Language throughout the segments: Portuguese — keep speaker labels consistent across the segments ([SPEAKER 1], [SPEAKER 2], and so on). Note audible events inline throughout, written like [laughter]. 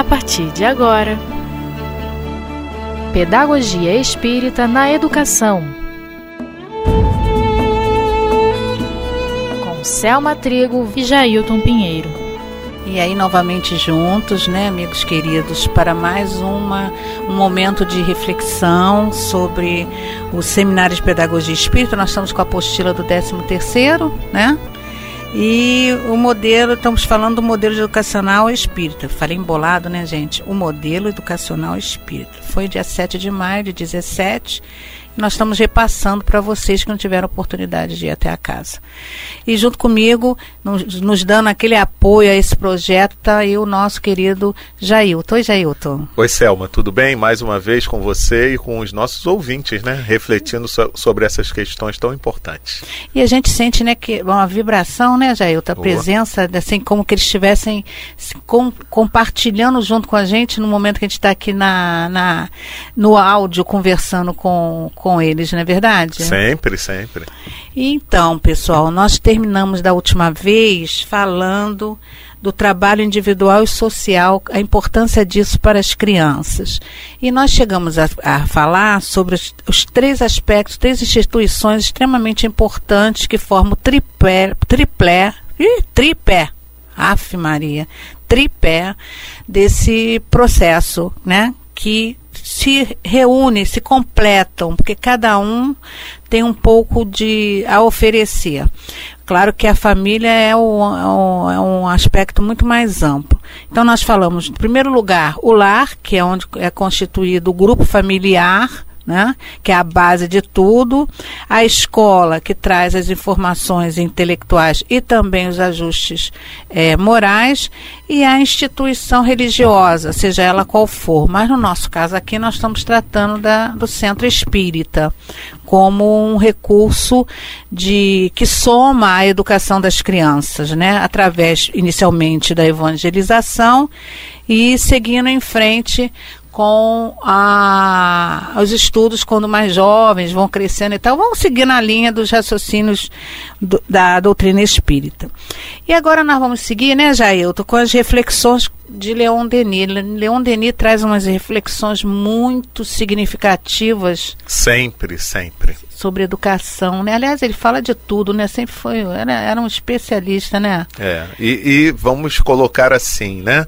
[SPEAKER 1] a partir de agora. Pedagogia Espírita na Educação. Com Selma Trigo e Jailton Pinheiro.
[SPEAKER 2] E aí, novamente juntos, né, amigos queridos, para mais uma, um momento de reflexão sobre o Seminário de Pedagogia Espírita. Nós estamos com a apostila do 13 terceiro, né? E o modelo, estamos falando do modelo educacional espírita. Falei embolado, né, gente? O modelo educacional espírita. Foi dia 7 de maio de 17 nós estamos repassando para vocês que não tiveram oportunidade de ir até a casa. E junto comigo, nos, nos dando aquele apoio a esse projeto, está aí o nosso querido Jailton. Oi, Jailton.
[SPEAKER 3] Oi, Selma, tudo bem? Mais uma vez com você e com os nossos ouvintes, né? Refletindo so, sobre essas questões tão importantes.
[SPEAKER 2] E a gente sente, né, que uma vibração, né, Jailton? A Boa. presença, assim, como que eles estivessem com, compartilhando junto com a gente no momento que a gente está aqui na, na, no áudio conversando com com eles, não é verdade?
[SPEAKER 3] Sempre, sempre.
[SPEAKER 2] Então, pessoal, nós terminamos da última vez falando do trabalho individual e social, a importância disso para as crianças. E nós chegamos a, a falar sobre os, os, três aspectos, três instituições extremamente importantes que formam o tripé, triplé, ih, tripé, af Maria, tripé desse processo, né? Que se reúnem, se completam, porque cada um tem um pouco de a oferecer. Claro que a família é, o, é, é um aspecto muito mais amplo. Então nós falamos, em primeiro lugar, o lar, que é onde é constituído o grupo familiar, né? que é a base de tudo, a escola, que traz as informações intelectuais e também os ajustes é, morais, e a instituição religiosa, seja ela qual for. Mas no nosso caso aqui, nós estamos tratando da, do centro espírita como um recurso de que soma a educação das crianças, né? através inicialmente da evangelização e seguindo em frente com a, os estudos quando mais jovens vão crescendo e tal, vão seguir na linha dos raciocínios do, da doutrina espírita. E agora nós vamos seguir, né, Jailton, com as reflexões de Leon Denis. Leon Denis traz umas reflexões muito significativas.
[SPEAKER 3] Sempre, sempre.
[SPEAKER 2] Sobre educação, né? Aliás, ele fala de tudo, né? Sempre foi, era, era um especialista, né?
[SPEAKER 3] É, e, e vamos colocar assim, né?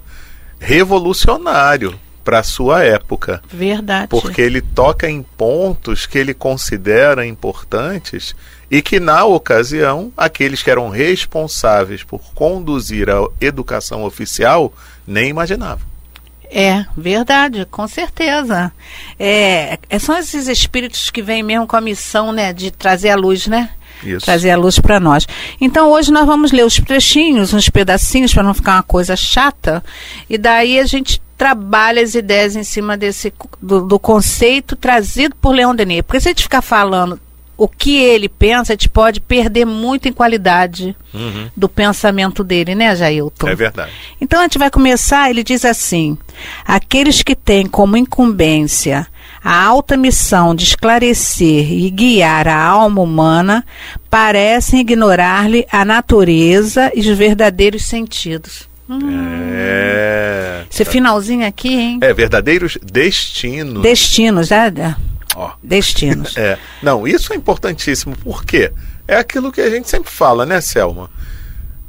[SPEAKER 3] Revolucionário para a sua época.
[SPEAKER 2] Verdade.
[SPEAKER 3] Porque ele toca em pontos que ele considera importantes e que, na ocasião, aqueles que eram responsáveis por conduzir a educação oficial nem imaginavam.
[SPEAKER 2] É, verdade, com certeza. É, é, são esses espíritos que vêm mesmo com a missão, né, de trazer a luz, né? Isso. Trazer a luz para nós. Então hoje nós vamos ler os trechinhos, uns pedacinhos, para não ficar uma coisa chata, e daí a gente trabalha as ideias em cima desse do, do conceito trazido por Leon Denis. Porque se a gente ficar falando o que ele pensa, a gente pode perder muito em qualidade uhum. do pensamento dele, né, Jailton?
[SPEAKER 3] É verdade.
[SPEAKER 2] Então a gente vai começar, ele diz assim: aqueles que têm como incumbência a alta missão de esclarecer e guiar a alma humana parecem ignorar-lhe a natureza e os verdadeiros sentidos.
[SPEAKER 3] É.
[SPEAKER 2] Esse finalzinho aqui, hein?
[SPEAKER 3] É, verdadeiros destinos.
[SPEAKER 2] Destinos, é. Ó. Destinos. [laughs]
[SPEAKER 3] É. Não, isso é importantíssimo. Por quê? É aquilo que a gente sempre fala, né, Selma?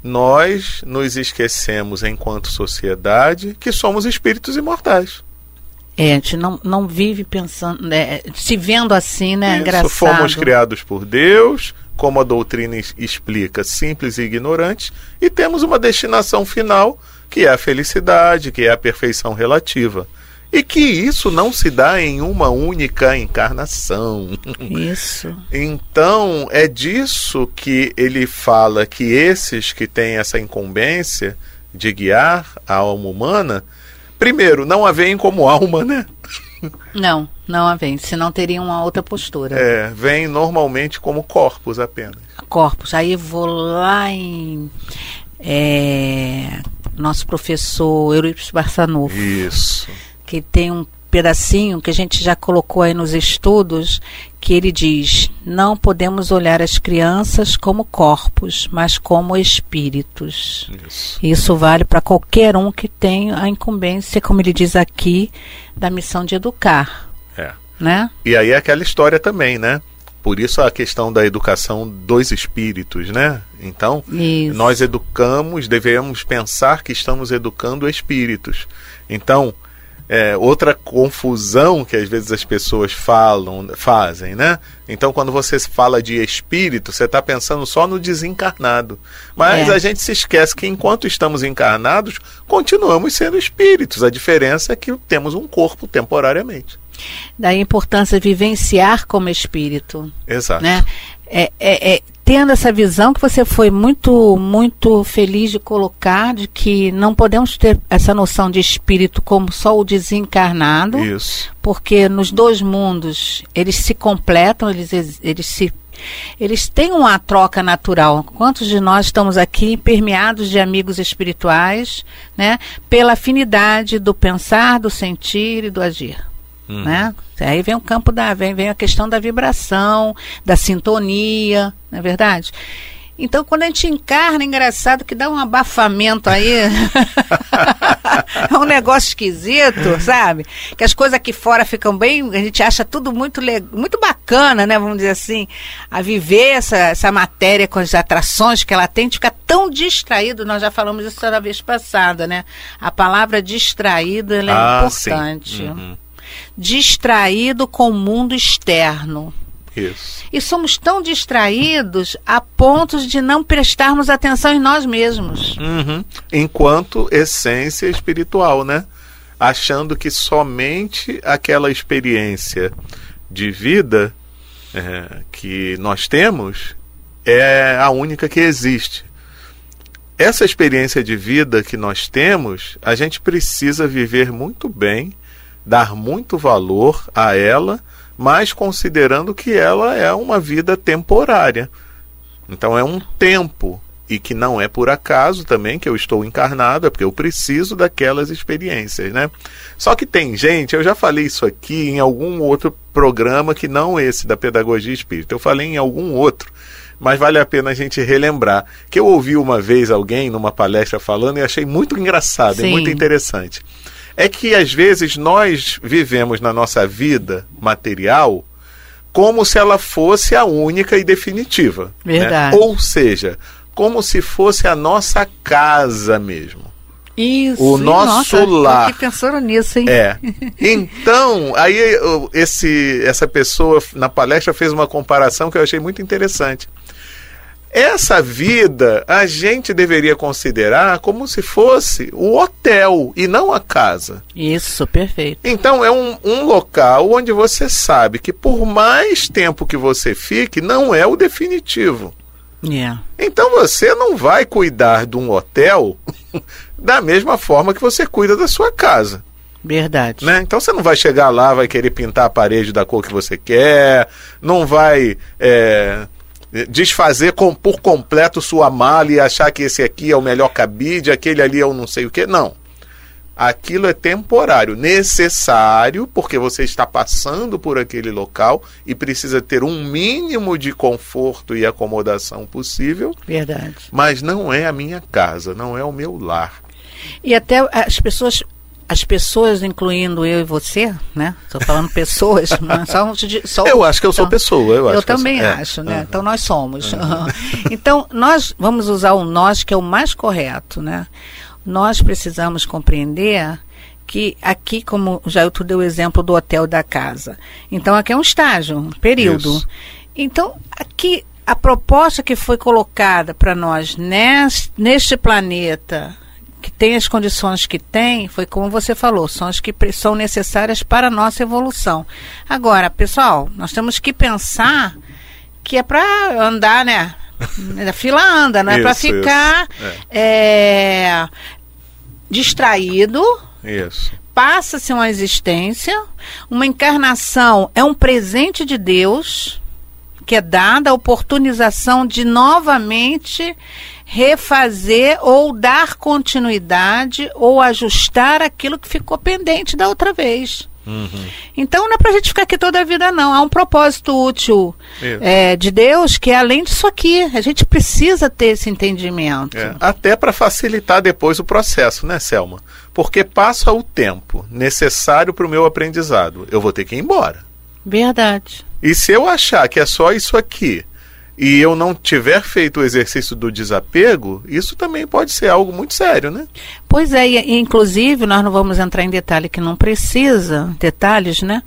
[SPEAKER 3] Nós nos esquecemos, enquanto sociedade, que somos espíritos imortais.
[SPEAKER 2] É, a gente não, não vive pensando, né, se vendo assim, né? Isso, engraçado.
[SPEAKER 3] Fomos criados por Deus, como a doutrina explica, simples e ignorantes, e temos uma destinação final, que é a felicidade, que é a perfeição relativa. E que isso não se dá em uma única encarnação.
[SPEAKER 2] Isso. [laughs]
[SPEAKER 3] então, é disso que ele fala que esses que têm essa incumbência de guiar a alma humana, primeiro, não a veem como alma, né?
[SPEAKER 2] Não, não a vem, senão teria uma outra postura.
[SPEAKER 3] É, vem normalmente como corpos apenas.
[SPEAKER 2] Corpos. Aí vou lá em é, nosso professor Eurípides Barçanufo.
[SPEAKER 3] Isso.
[SPEAKER 2] Que tem um pedacinho que a gente já colocou aí nos estudos, que ele diz: não podemos olhar as crianças como corpos, mas como espíritos. Isso, Isso vale para qualquer um que tenha a incumbência, como ele diz aqui, da missão de educar. Né?
[SPEAKER 3] E aí é aquela história também, né? Por isso a questão da educação dos espíritos, né? Então,
[SPEAKER 2] isso.
[SPEAKER 3] nós educamos, devemos pensar que estamos educando espíritos. Então, é, outra confusão que às vezes as pessoas falam, fazem, né? Então, quando você fala de espírito, você está pensando só no desencarnado. Mas é. a gente se esquece que enquanto estamos encarnados, continuamos sendo espíritos. A diferença é que temos um corpo temporariamente
[SPEAKER 2] da importância de vivenciar como espírito.
[SPEAKER 3] Exato.
[SPEAKER 2] Né? É, é, é, tendo essa visão que você foi muito, muito feliz de colocar, de que não podemos ter essa noção de espírito como só o desencarnado.
[SPEAKER 3] Isso.
[SPEAKER 2] Porque nos dois mundos eles se completam, eles, eles se eles têm uma troca natural. Quantos de nós estamos aqui permeados de amigos espirituais, né? Pela afinidade do pensar, do sentir e do agir. Uhum. Né? Aí vem o campo da. Vem, vem a questão da vibração, da sintonia, não é verdade? Então, quando a gente encarna, é engraçado que dá um abafamento aí. [laughs] é um negócio esquisito, sabe? Que as coisas aqui fora ficam bem. A gente acha tudo muito, muito bacana, né? Vamos dizer assim. A viver essa, essa matéria com as atrações que ela tem, de ficar tão distraído. Nós já falamos isso na vez passada, né? A palavra distraído é ah, importante. Uhum distraído com o mundo externo.
[SPEAKER 3] Isso.
[SPEAKER 2] E somos tão distraídos a ponto de não prestarmos atenção em nós mesmos.
[SPEAKER 3] Uhum. Enquanto essência espiritual, né? Achando que somente aquela experiência de vida é, que nós temos é a única que existe. Essa experiência de vida que nós temos, a gente precisa viver muito bem dar muito valor a ela, mas considerando que ela é uma vida temporária. Então é um tempo e que não é por acaso também que eu estou encarnado, é porque eu preciso daquelas experiências, né? Só que tem gente, eu já falei isso aqui em algum outro programa que não esse da pedagogia espírita, eu falei em algum outro, mas vale a pena a gente relembrar que eu ouvi uma vez alguém numa palestra falando e achei muito engraçado Sim. e muito interessante é que às vezes nós vivemos na nossa vida material como se ela fosse a única e definitiva.
[SPEAKER 2] Né? Verdade.
[SPEAKER 3] Né? Ou seja, como se fosse a nossa casa mesmo.
[SPEAKER 2] Isso.
[SPEAKER 3] O nosso
[SPEAKER 2] nossa,
[SPEAKER 3] lar.
[SPEAKER 2] Que pensando nisso, hein?
[SPEAKER 3] É. [laughs] Então, aí esse, essa pessoa na palestra fez uma comparação que eu achei muito interessante. Essa vida a gente deveria considerar como se fosse o hotel e não a casa.
[SPEAKER 2] Isso, perfeito.
[SPEAKER 3] Então é um, um local onde você sabe que por mais tempo que você fique, não é o definitivo.
[SPEAKER 2] Yeah.
[SPEAKER 3] Então você não vai cuidar de um hotel [laughs] da mesma forma que você cuida da sua casa.
[SPEAKER 2] Verdade.
[SPEAKER 3] Né? Então você não vai chegar lá, vai querer pintar a parede da cor que você quer, não vai é, desfazer com, por completo sua mala e achar que esse aqui é o melhor cabide, aquele ali é o não sei o que. Não. Aquilo é temporário, necessário, porque você está passando por aquele local e precisa ter um mínimo de conforto e acomodação possível.
[SPEAKER 2] Verdade.
[SPEAKER 3] Mas não é a minha casa, não é o meu lar.
[SPEAKER 2] E até as pessoas as pessoas, incluindo eu e você, né? Estou falando pessoas, mas [laughs] só,
[SPEAKER 3] só, Eu acho que eu sou então, pessoa. Eu,
[SPEAKER 2] eu
[SPEAKER 3] acho
[SPEAKER 2] também
[SPEAKER 3] eu
[SPEAKER 2] acho, né? Uhum. Então nós somos. Uhum. [laughs] então nós vamos usar o nós que é o mais correto, né? Nós precisamos compreender que aqui, como o Jailton deu o exemplo do hotel da casa. Então aqui é um estágio, um período. Isso. Então aqui a proposta que foi colocada para nós neste, neste planeta que tem as condições que tem, foi como você falou, são as que são necessárias para a nossa evolução. Agora, pessoal, nós temos que pensar que é para andar, né? A fila anda, não é para ficar é. É, distraído.
[SPEAKER 3] Isso.
[SPEAKER 2] Passa-se uma existência, uma encarnação é um presente de Deus que é dada a oportunização de novamente refazer ou dar continuidade ou ajustar aquilo que ficou pendente da outra vez.
[SPEAKER 3] Uhum.
[SPEAKER 2] Então não é pra gente ficar aqui toda a vida, não. Há um propósito útil é, de Deus que é além disso aqui. A gente precisa ter esse entendimento.
[SPEAKER 3] É, até para facilitar depois o processo, né, Selma? Porque passa o tempo necessário para o meu aprendizado. Eu vou ter que ir embora.
[SPEAKER 2] Verdade.
[SPEAKER 3] E se eu achar que é só isso aqui e eu não tiver feito o exercício do desapego, isso também pode ser algo muito sério, né?
[SPEAKER 2] Pois é, e, inclusive nós não vamos entrar em detalhe que não precisa, detalhes, né?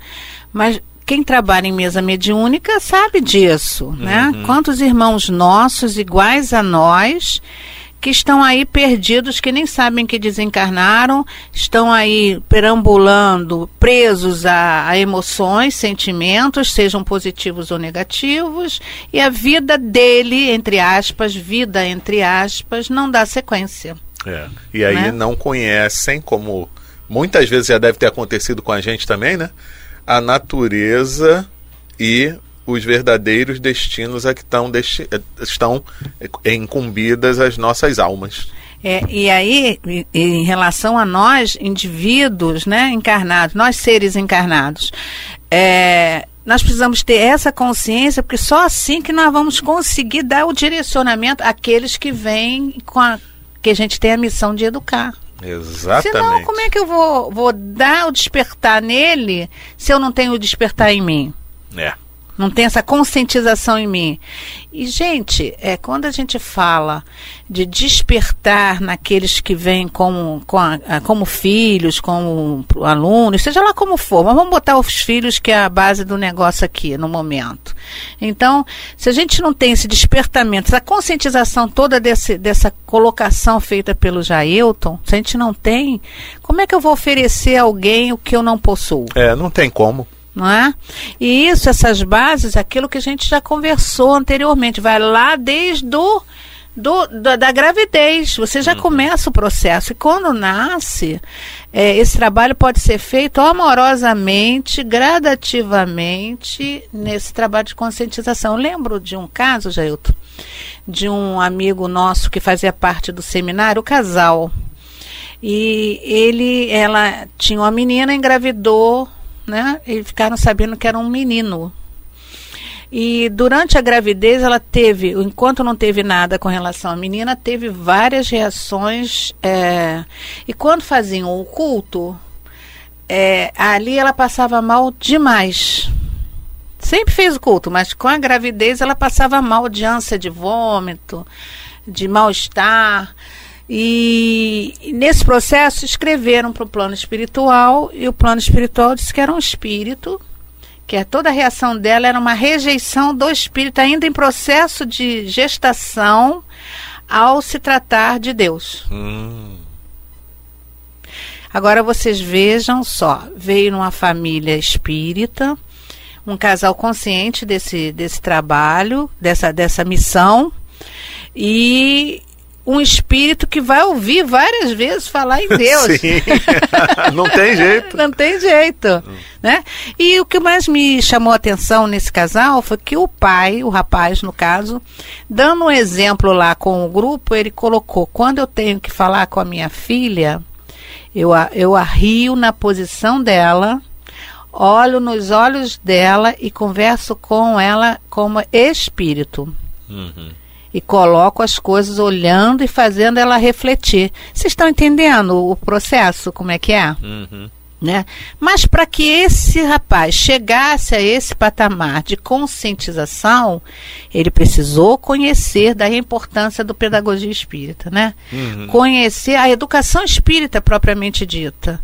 [SPEAKER 2] Mas quem trabalha em mesa mediúnica sabe disso, né? Quantos irmãos nossos iguais a nós que estão aí perdidos, que nem sabem que desencarnaram, estão aí perambulando, presos a, a, emoções, sentimentos, sejam positivos ou negativos, e a vida dele, entre aspas, vida entre aspas, não dá sequência.
[SPEAKER 3] É. E aí
[SPEAKER 2] Né?
[SPEAKER 3] não conhecem, como muitas vezes já deve ter acontecido com a gente também, né? A natureza e os verdadeiros destinos a que estão, desti- eh, estão incumbidas as nossas almas.
[SPEAKER 2] É, e aí, em relação a nós, indivíduos né, encarnados, nós seres encarnados, é, nós precisamos ter essa consciência, porque só assim que nós vamos conseguir dar o direcionamento àqueles que vêm com a. que a gente tem a missão de educar.
[SPEAKER 3] Exatamente.
[SPEAKER 2] Senão, como é que eu vou, vou dar o despertar nele se eu não tenho o despertar em mim?
[SPEAKER 3] É.
[SPEAKER 2] Não tem essa conscientização em mim. E, gente, é, quando a gente fala de despertar naqueles que vêm como, com a- como filhos, como alunos, seja lá como for, mas vamos botar os filhos que é a base do negócio aqui no momento. Então, se a gente não tem esse despertamento, essa conscientização toda desse, dessa colocação feita pelo Jailton, se a gente não tem, como é que eu vou oferecer a alguém o que eu não possuo?
[SPEAKER 3] É, não tem como.
[SPEAKER 2] Não é? E isso, essas bases, aquilo que a gente já conversou anteriormente, vai lá desde do, do, da, da gravidez, você já começa o processo. E quando nasce, é, esse trabalho pode ser feito amorosamente, gradativamente, nesse trabalho de conscientização. Eu lembro de um caso, Jailton, de um amigo nosso que fazia parte do seminário, o casal. E ele, ela tinha uma menina, engravidou, né? E ficaram sabendo que era um menino. E durante a gravidez ela teve, enquanto não teve nada com relação à menina, teve várias reações. é, e quando faziam o culto, é, ali ela passava mal demais. Sempre fez o culto, mas com a gravidez ela passava mal de ânsia de vômito, de mal-estar. E, nesse processo escreveram para o plano espiritual e o plano espiritual disse que era um espírito, que é toda a reação dela era uma rejeição do espírito ainda em processo de gestação ao se tratar de Deus.
[SPEAKER 3] Hum,
[SPEAKER 2] Agora vocês vejam só, veio numa família espírita, um casal consciente desse, desse trabalho, dessa, dessa missão, e um espírito que vai ouvir várias vezes falar em [laughs] Deus.
[SPEAKER 3] Sim. [laughs] não tem [laughs] jeito.
[SPEAKER 2] Não tem jeito, né? E o que mais me chamou a atenção nesse casal foi que o pai, o rapaz no caso, dando um exemplo lá com o grupo, ele colocou: quando eu tenho que falar com a minha filha, eu, a- eu arrio na posição dela, olho nos olhos dela e converso com ela como espírito.
[SPEAKER 3] Uhum.
[SPEAKER 2] E coloco as coisas olhando e fazendo ela refletir. Vocês estão entendendo o processo, como é que é?
[SPEAKER 3] Uhum.
[SPEAKER 2] né? Mas para que esse rapaz chegasse a esse patamar de conscientização, ele precisou conhecer da importância do pedagogia espírita, né?
[SPEAKER 3] Uhum.
[SPEAKER 2] Conhecer a educação espírita propriamente dita.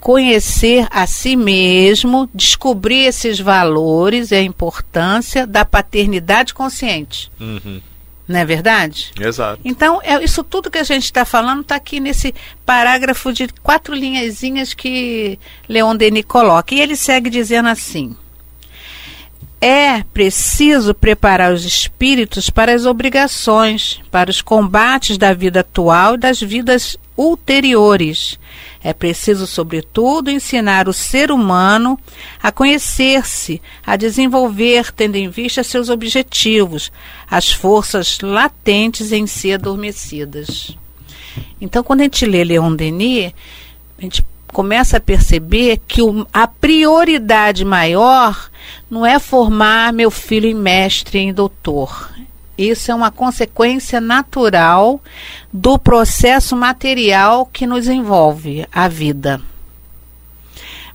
[SPEAKER 2] Conhecer a si mesmo, descobrir esses valores e a importância da paternidade consciente.
[SPEAKER 3] Uhum.
[SPEAKER 2] Não é verdade?
[SPEAKER 3] Exato.
[SPEAKER 2] Então, é, isso tudo que a gente está falando está aqui nesse parágrafo de quatro linhazinhas que Leon Denis coloca. E ele segue dizendo assim: É preciso preparar os espíritos para as obrigações, para os combates da vida atual e das vidas ulteriores. É preciso, sobretudo, ensinar o ser humano a conhecer-se, a desenvolver, tendo em vista seus objetivos, as forças latentes em si adormecidas. Então, quando a gente lê Leon Denis, a gente começa a perceber que a prioridade maior não é formar meu filho em mestre, em doutor. Isso é uma consequência natural do processo material que nos envolve, a vida.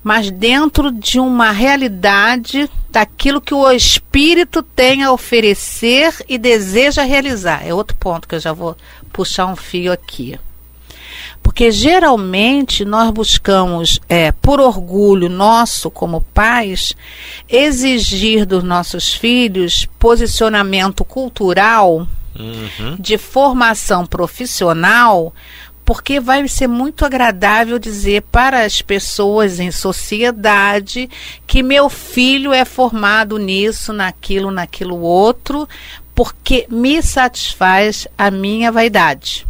[SPEAKER 2] Mas dentro de uma realidade daquilo que o espírito tem a oferecer e deseja realizar. É outro ponto que eu já vou puxar um fio aqui. Porque geralmente nós buscamos, é, por orgulho nosso como pais, exigir dos nossos filhos posicionamento cultural, uhum. de formação profissional, porque vai ser muito agradável dizer para as pessoas em sociedade que meu filho é formado nisso, naquilo, naquilo outro, porque me satisfaz a minha vaidade.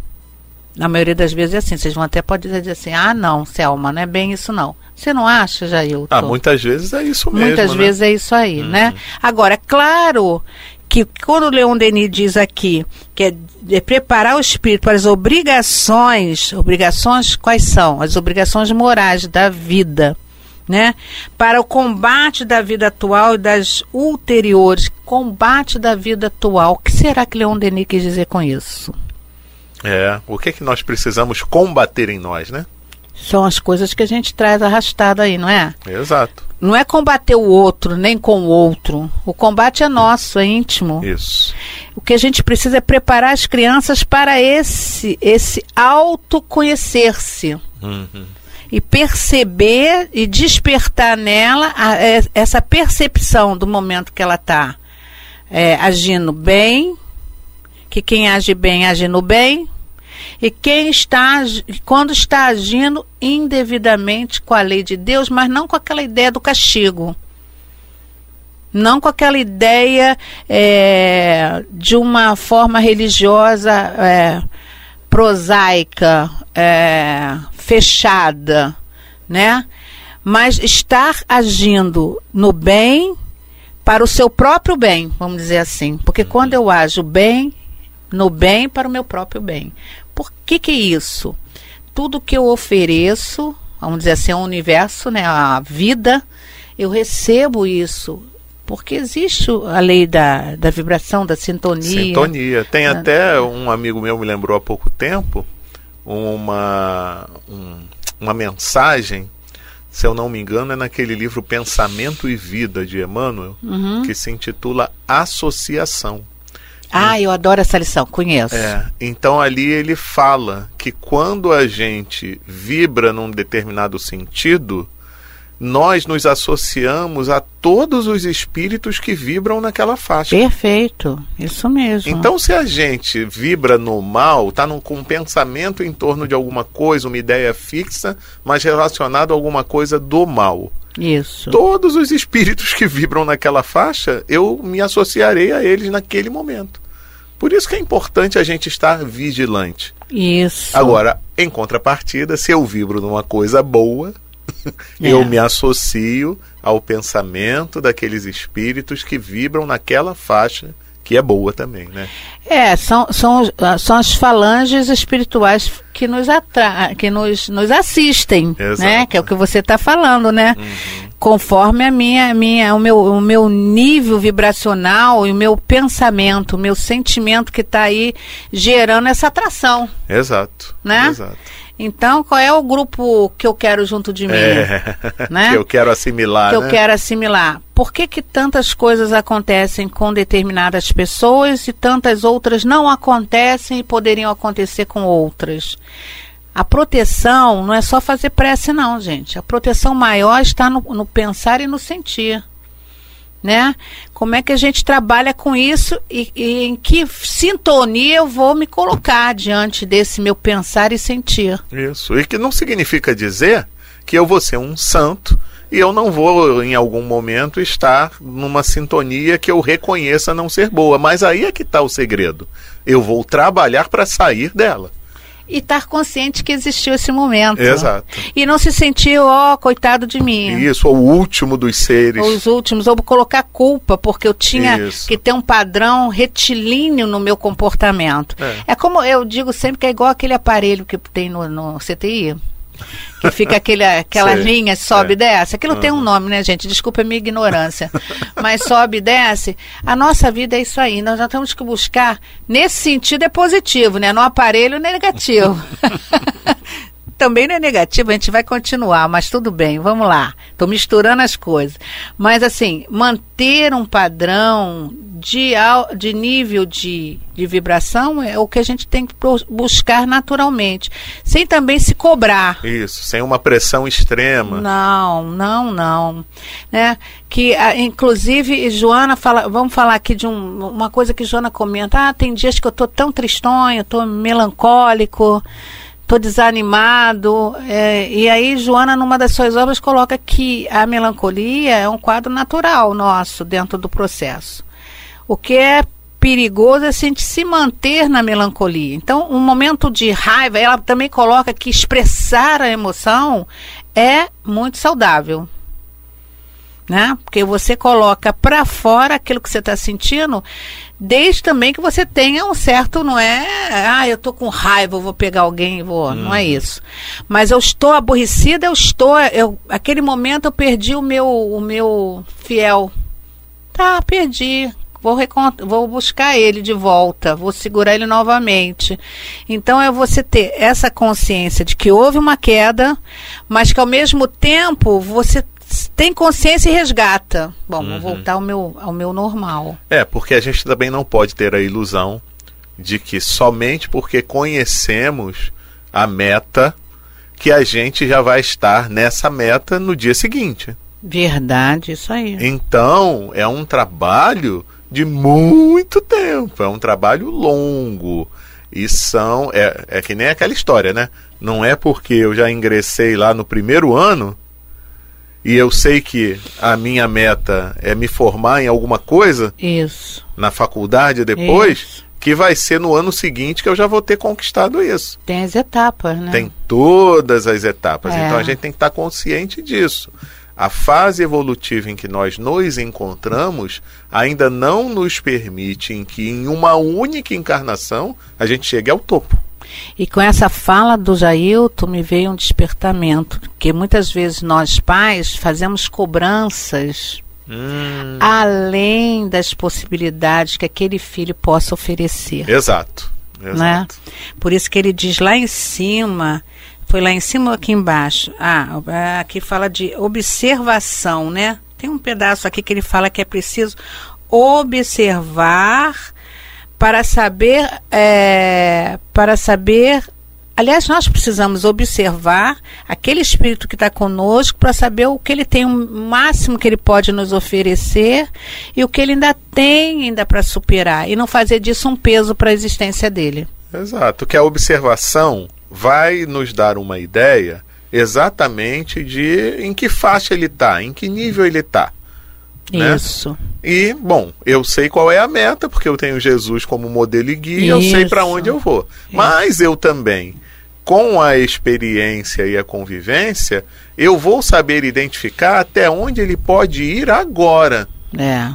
[SPEAKER 2] Na maioria das vezes é assim. Vocês vão até poder dizer assim: ah, não, Selma, não é bem isso não. Você não acha, Jailton?
[SPEAKER 3] Ah, muitas vezes é isso mesmo.
[SPEAKER 2] Muitas
[SPEAKER 3] né?
[SPEAKER 2] vezes é isso aí, uhum. né? Agora, é claro que quando o Leon Denis diz aqui que é, é, preparar o espírito para as obrigações, obrigações quais são? As obrigações morais da vida, né? Para o combate da vida atual e das ulteriores, combate da vida atual. O que será que Leon Denis quis dizer com isso?
[SPEAKER 3] É, o que é que nós precisamos combater em nós, né?
[SPEAKER 2] São as coisas que a gente traz arrastado aí, não é?
[SPEAKER 3] Exato.
[SPEAKER 2] Não é combater o outro, nem com o outro. O combate é nosso, é íntimo.
[SPEAKER 3] Isso.
[SPEAKER 2] O que a gente precisa é preparar as crianças para esse, esse autoconhecer-se. Uhum. E perceber e despertar nela a, a, é, essa percepção do momento que ela está é, agindo bem, que quem age bem age no bem, e quem está, quando está agindo indevidamente com a lei de Deus, mas não com aquela ideia do castigo. Não com aquela ideia é, de uma forma religiosa é, prosaica, é, fechada, né? Mas estar agindo no bem para o seu próprio bem, vamos dizer assim. Porque quando eu ajo bem, no bem para o meu próprio bem. Por que que isso? Tudo que eu ofereço, vamos dizer assim, ao universo, né, a vida, eu recebo isso porque existe a lei da, da vibração, da sintonia.
[SPEAKER 3] Sintonia. Tem ah, até um amigo meu me lembrou há pouco tempo uma, um, uma mensagem, se eu não me engano, é naquele livro Pensamento e Vida de Emmanuel, uhum. que se intitula Associação.
[SPEAKER 2] Ah, eu adoro essa lição, conheço.
[SPEAKER 3] É, então ali ele fala que quando a gente vibra num determinado sentido, nós nos associamos a todos os espíritos que vibram naquela faixa.
[SPEAKER 2] Perfeito, isso mesmo.
[SPEAKER 3] Então, se a gente vibra no mal, está com um pensamento em torno de alguma coisa, uma ideia fixa, mas relacionado a alguma coisa do mal.
[SPEAKER 2] Isso.
[SPEAKER 3] Todos os espíritos que vibram naquela faixa, eu me associarei a eles naquele momento. Por isso que é importante a gente estar vigilante.
[SPEAKER 2] Isso.
[SPEAKER 3] Agora, em contrapartida, se eu vibro numa coisa boa, [laughs] é. eu me associo ao pensamento daqueles espíritos que vibram naquela faixa que é boa também, né?
[SPEAKER 2] É, são, são, são as falanges espirituais que nos atra que nos, nos assistem, Exato. né? Que é o que você está falando, né? Uhum. Conforme a minha, minha, o, meu, o meu nível vibracional e o meu pensamento, o meu sentimento que está aí gerando essa atração.
[SPEAKER 3] Exato.
[SPEAKER 2] Né?
[SPEAKER 3] Exato.
[SPEAKER 2] Então, qual é o grupo que eu quero junto de mim? É,
[SPEAKER 3] né? [laughs] [laughs] que eu quero assimilar.
[SPEAKER 2] Que
[SPEAKER 3] né?
[SPEAKER 2] eu quero assimilar. Por que, que tantas coisas acontecem com determinadas pessoas e tantas outras não acontecem e poderiam acontecer com outras? A proteção não é só fazer prece, não, gente. A proteção maior está no, no pensar e no sentir né? Como é que a gente trabalha com isso e, e, em que sintonia eu vou me colocar diante desse meu pensar e sentir?
[SPEAKER 3] Isso. E que não significa dizer que eu vou ser um santo e eu não vou em algum momento estar numa sintonia que eu reconheça não ser boa. Mas aí é que está o segredo. Eu vou trabalhar para sair dela
[SPEAKER 2] e estar consciente que existiu esse momento.
[SPEAKER 3] Exato.
[SPEAKER 2] E não se sentir, ó, oh, coitado de mim.
[SPEAKER 3] Isso, ou o último dos seres.
[SPEAKER 2] Os últimos, ou colocar culpa, porque eu tinha Isso. que ter um padrão retilíneo no meu comportamento. É. é. como eu digo sempre que é igual aquele aparelho que tem no, no CTI. Que fica aquele, aquela
[SPEAKER 3] Sei.
[SPEAKER 2] linha, sobe e
[SPEAKER 3] É.
[SPEAKER 2] desce. Aquilo tem um nome, né, gente? Desculpa a minha ignorância. Mas sobe e desce. A nossa vida é isso aí. Nós já temos que buscar. Nesse sentido é positivo, né? No aparelho negativo. [laughs] Também não é negativo, a gente vai continuar, mas tudo bem, vamos lá. Estou misturando as coisas. Mas, assim, manter um padrão de, de nível de, de vibração é o que a gente tem que buscar naturalmente, sem também se cobrar.
[SPEAKER 3] Isso, sem uma pressão extrema.
[SPEAKER 2] Não, não, não. Né? Que, ah, inclusive, Joana fala, vamos falar aqui de um- uma coisa que Joana comenta. Ah, tem dias que eu estou tão tristonho, estou melancólico, estou desanimado. é, e aí, Joana, numa das suas obras, coloca que a melancolia é um quadro natural nosso dentro do processo. O que é perigoso é a gente se manter na melancolia. Então, um momento de raiva, ela também coloca que expressar a emoção é muito saudável. Né? Porque você coloca para fora aquilo que você está sentindo, desde também que você tenha um certo, não é, ah, eu tô com raiva, eu vou pegar alguém vou, não é isso. Mas eu estou aborrecida, eu estou, eu, aquele momento eu perdi o meu, o meu fiel. Tá, perdi. Vou, recon- vou buscar ele de volta, vou segurar ele novamente. Então é você ter essa consciência de que houve uma queda, mas que ao mesmo tempo você tem consciência e resgata. Bom, vou voltar ao meu, ao meu normal.
[SPEAKER 3] É, porque a gente também não pode ter a ilusão de que somente porque conhecemos a meta que a gente já vai estar nessa meta no dia seguinte.
[SPEAKER 2] Verdade, isso aí.
[SPEAKER 3] Então, é um trabalho de muito tempo, é um trabalho longo. E são. É, é que nem aquela história, né? Não é porque eu já ingressei lá no primeiro ano e eu sei que a minha meta é me formar em alguma coisa
[SPEAKER 2] Isso.
[SPEAKER 3] na faculdade depois,
[SPEAKER 2] Isso.
[SPEAKER 3] que vai ser no ano seguinte que eu já vou ter conquistado isso.
[SPEAKER 2] Tem as etapas, né?
[SPEAKER 3] Tem todas as etapas.
[SPEAKER 2] É.
[SPEAKER 3] Então a gente tem que estar consciente disso. A fase evolutiva em que nós nos encontramos ainda não nos permite em que em uma única encarnação a gente chegue ao topo.
[SPEAKER 2] E com essa fala do Jailton me veio um despertamento, que muitas vezes nós pais fazemos cobranças
[SPEAKER 3] Hum,
[SPEAKER 2] além das possibilidades que aquele filho possa oferecer.
[SPEAKER 3] exato.
[SPEAKER 2] né?
[SPEAKER 3] Exato.
[SPEAKER 2] Por isso que ele diz lá em cima, foi lá em cima ou aqui embaixo? Ah, aqui fala de observação, né? Tem um pedaço aqui que ele fala que é preciso observar para saber, é, para saber. Aliás, nós precisamos observar aquele espírito que está conosco para saber o que ele tem, o máximo que ele pode nos oferecer e o que ele ainda tem ainda para superar e não fazer disso um peso para a existência dele.
[SPEAKER 3] Exato. Que a observação vai nos dar uma ideia exatamente de em que faixa ele está, em que nível ele está. Né?
[SPEAKER 2] Isso.
[SPEAKER 3] E, bom, eu sei qual é a meta, porque eu tenho Jesus como modelo e guia, eu sei para
[SPEAKER 2] Isso.
[SPEAKER 3] onde eu vou. Mas eu também, com a experiência e a convivência, eu vou saber identificar até onde ele pode ir agora,
[SPEAKER 2] É.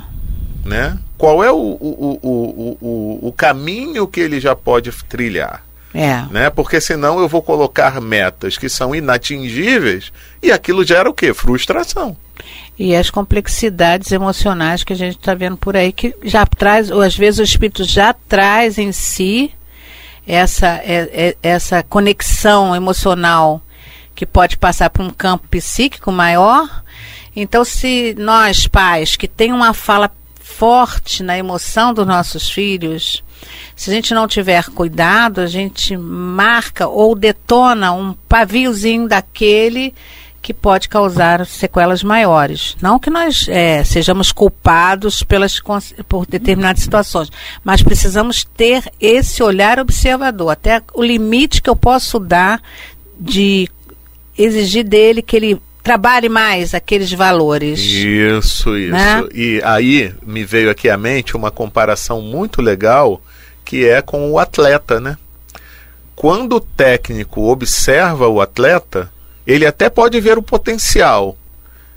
[SPEAKER 3] né? Qual é o, o, o, o, o, o caminho que ele já pode trilhar,
[SPEAKER 2] É.
[SPEAKER 3] né? Porque senão eu vou colocar metas que são inatingíveis e aquilo gera o quê? Frustração.
[SPEAKER 2] E as complexidades emocionais que a gente está vendo por aí, que já traz, ou às vezes o espírito já traz em si essa, é- é- essa conexão emocional que pode passar para um campo psíquico maior. Então, se nós, pais, que tem uma fala forte na emoção dos nossos filhos, se a gente não tiver cuidado, a gente marca ou detona um paviozinho daquele que pode causar sequelas maiores. Não que nós eh, sejamos culpados pelas, por determinadas situações, mas precisamos ter esse olhar observador, até o limite que eu posso dar de exigir dele que ele trabalhe mais aqueles valores.
[SPEAKER 3] Isso, isso.
[SPEAKER 2] Né?
[SPEAKER 3] E aí me veio aqui à mente uma comparação muito legal que é com o atleta, né? Quando o técnico observa o atleta, ele até pode ver o potencial,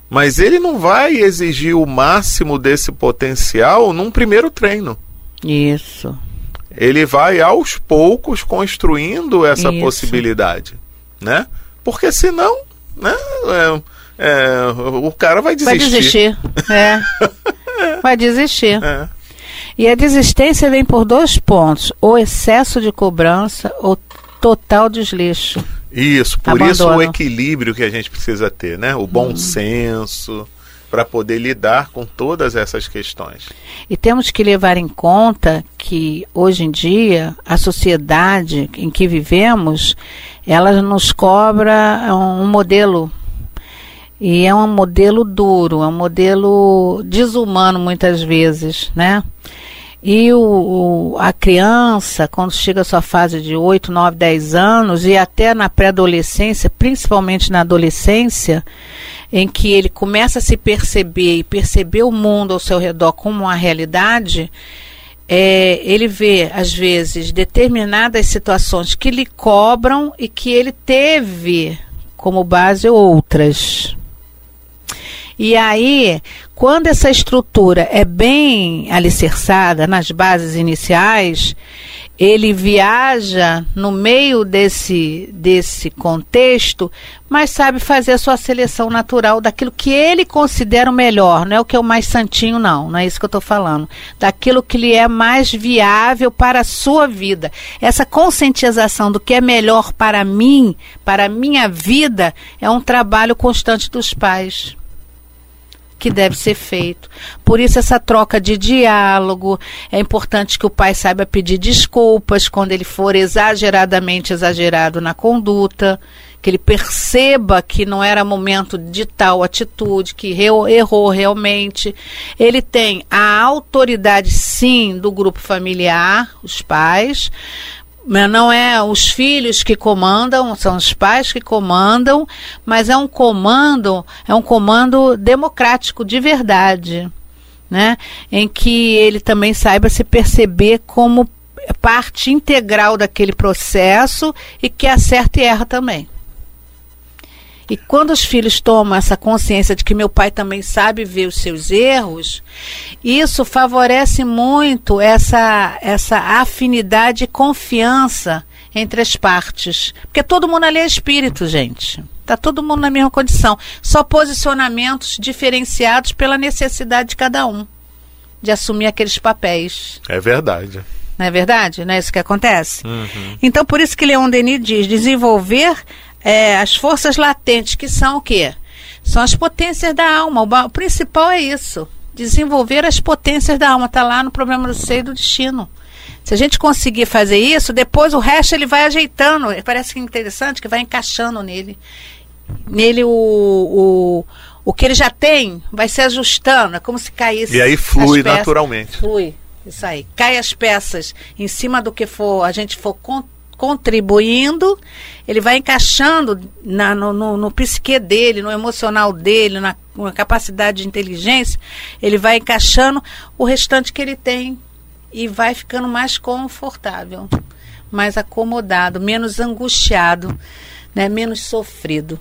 [SPEAKER 3] mas ele não vai exigir o máximo desse potencial num primeiro treino.
[SPEAKER 2] Isso.
[SPEAKER 3] Ele vai aos poucos construindo essa
[SPEAKER 2] Isso.
[SPEAKER 3] possibilidade, né? Porque senão, né? É, é, o cara vai desistir.
[SPEAKER 2] Vai desistir. É. [laughs] vai desistir.
[SPEAKER 3] É.
[SPEAKER 2] E a desistência vem por dois pontos: ou excesso de cobrança ou total desleixo.
[SPEAKER 3] Isso, por
[SPEAKER 2] Abandono.
[SPEAKER 3] isso o equilíbrio que a gente precisa ter, né? O bom senso para poder lidar com todas essas questões.
[SPEAKER 2] E temos que levar em conta que hoje em dia a sociedade em que vivemos, ela nos cobra um modelo e é um modelo duro, é um modelo desumano muitas vezes, né? E o, o- a criança, quando chega à sua fase de 8, 9, 10 anos, e até na pré-adolescência, principalmente na adolescência, em que ele começa a se perceber e perceber o mundo ao seu redor como uma realidade, é, ele vê, às vezes, determinadas situações que lhe cobram e que ele teve como base outras. E aí, quando essa estrutura é bem alicerçada nas bases iniciais, ele viaja no meio desse, desse contexto, mas sabe fazer a sua seleção natural daquilo que ele considera o melhor, não é o que é o mais santinho, não, não é isso que eu estou falando. Daquilo que lhe é mais viável para a sua vida. Essa conscientização do que é melhor para mim, para a minha vida, é um trabalho constante dos pais que deve ser feito. Por isso essa troca de diálogo, é importante que o pai saiba pedir desculpas quando ele for exageradamente exagerado na conduta, que ele perceba que não era momento de tal atitude, que errou realmente. Ele tem a autoridade sim do grupo familiar, os pais, não é os filhos que comandam, são os pais que comandam, mas é um comando, é um comando democrático de verdade, né? Em que ele também saiba se perceber como parte integral daquele processo e que acerta e erra também. E quando os filhos tomam essa consciência de que meu pai também sabe ver os seus erros, isso favorece muito essa, essa afinidade e confiança entre as partes. Porque todo mundo ali é espírito, gente. Está todo mundo na mesma condição. Só posicionamentos diferenciados pela necessidade de cada um de assumir aqueles papéis.
[SPEAKER 3] É verdade.
[SPEAKER 2] Não é verdade? Não é isso que acontece?
[SPEAKER 3] Uhum.
[SPEAKER 2] Então, por isso que Leon Denis diz desenvolver é, as forças latentes, que são o quê? São as potências da alma. O, principal é isso. Desenvolver as potências da alma. Está lá no problema do seio e do destino. Se a gente conseguir fazer isso, depois o resto ele vai ajeitando. Parece que é interessante que vai encaixando nele. Nele o, o, o que ele já tem vai se ajustando. É como se caísse.
[SPEAKER 3] E aí flui naturalmente.
[SPEAKER 2] Flui. Isso aí. Cai as peças em cima do que for a gente for con- contribuindo, ele vai encaixando na, no, no, no psique dele, no emocional dele, na, na capacidade de inteligência, ele vai encaixando o restante que ele tem e vai ficando mais confortável, mais acomodado, menos angustiado, né, menos sofrido.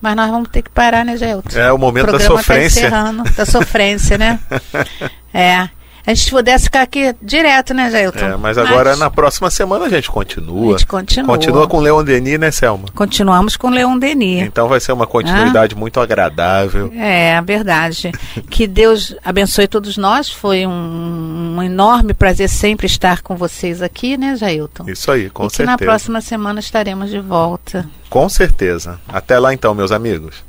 [SPEAKER 2] Mas nós vamos ter que parar, né, Gelton?
[SPEAKER 3] É o momento da
[SPEAKER 2] programa
[SPEAKER 3] sofrência.
[SPEAKER 2] Tá encerrando, da sofrência, né? [laughs] é. A gente pudesse ficar aqui direto, né, Jailton?
[SPEAKER 3] É, mas agora na próxima semana a gente continua.
[SPEAKER 2] A gente continua.
[SPEAKER 3] Continua com Leon Denis, né, Selma?
[SPEAKER 2] Continuamos com Leon Denis.
[SPEAKER 3] Então vai ser uma continuidade muito agradável.
[SPEAKER 2] É, a verdade. que Deus abençoe todos nós. Foi um, um enorme prazer sempre estar com vocês aqui, né, Jailton?
[SPEAKER 3] Isso aí, com
[SPEAKER 2] e que na
[SPEAKER 3] certeza.
[SPEAKER 2] próxima semana estaremos de volta.
[SPEAKER 3] Com certeza. Até lá então, meus amigos.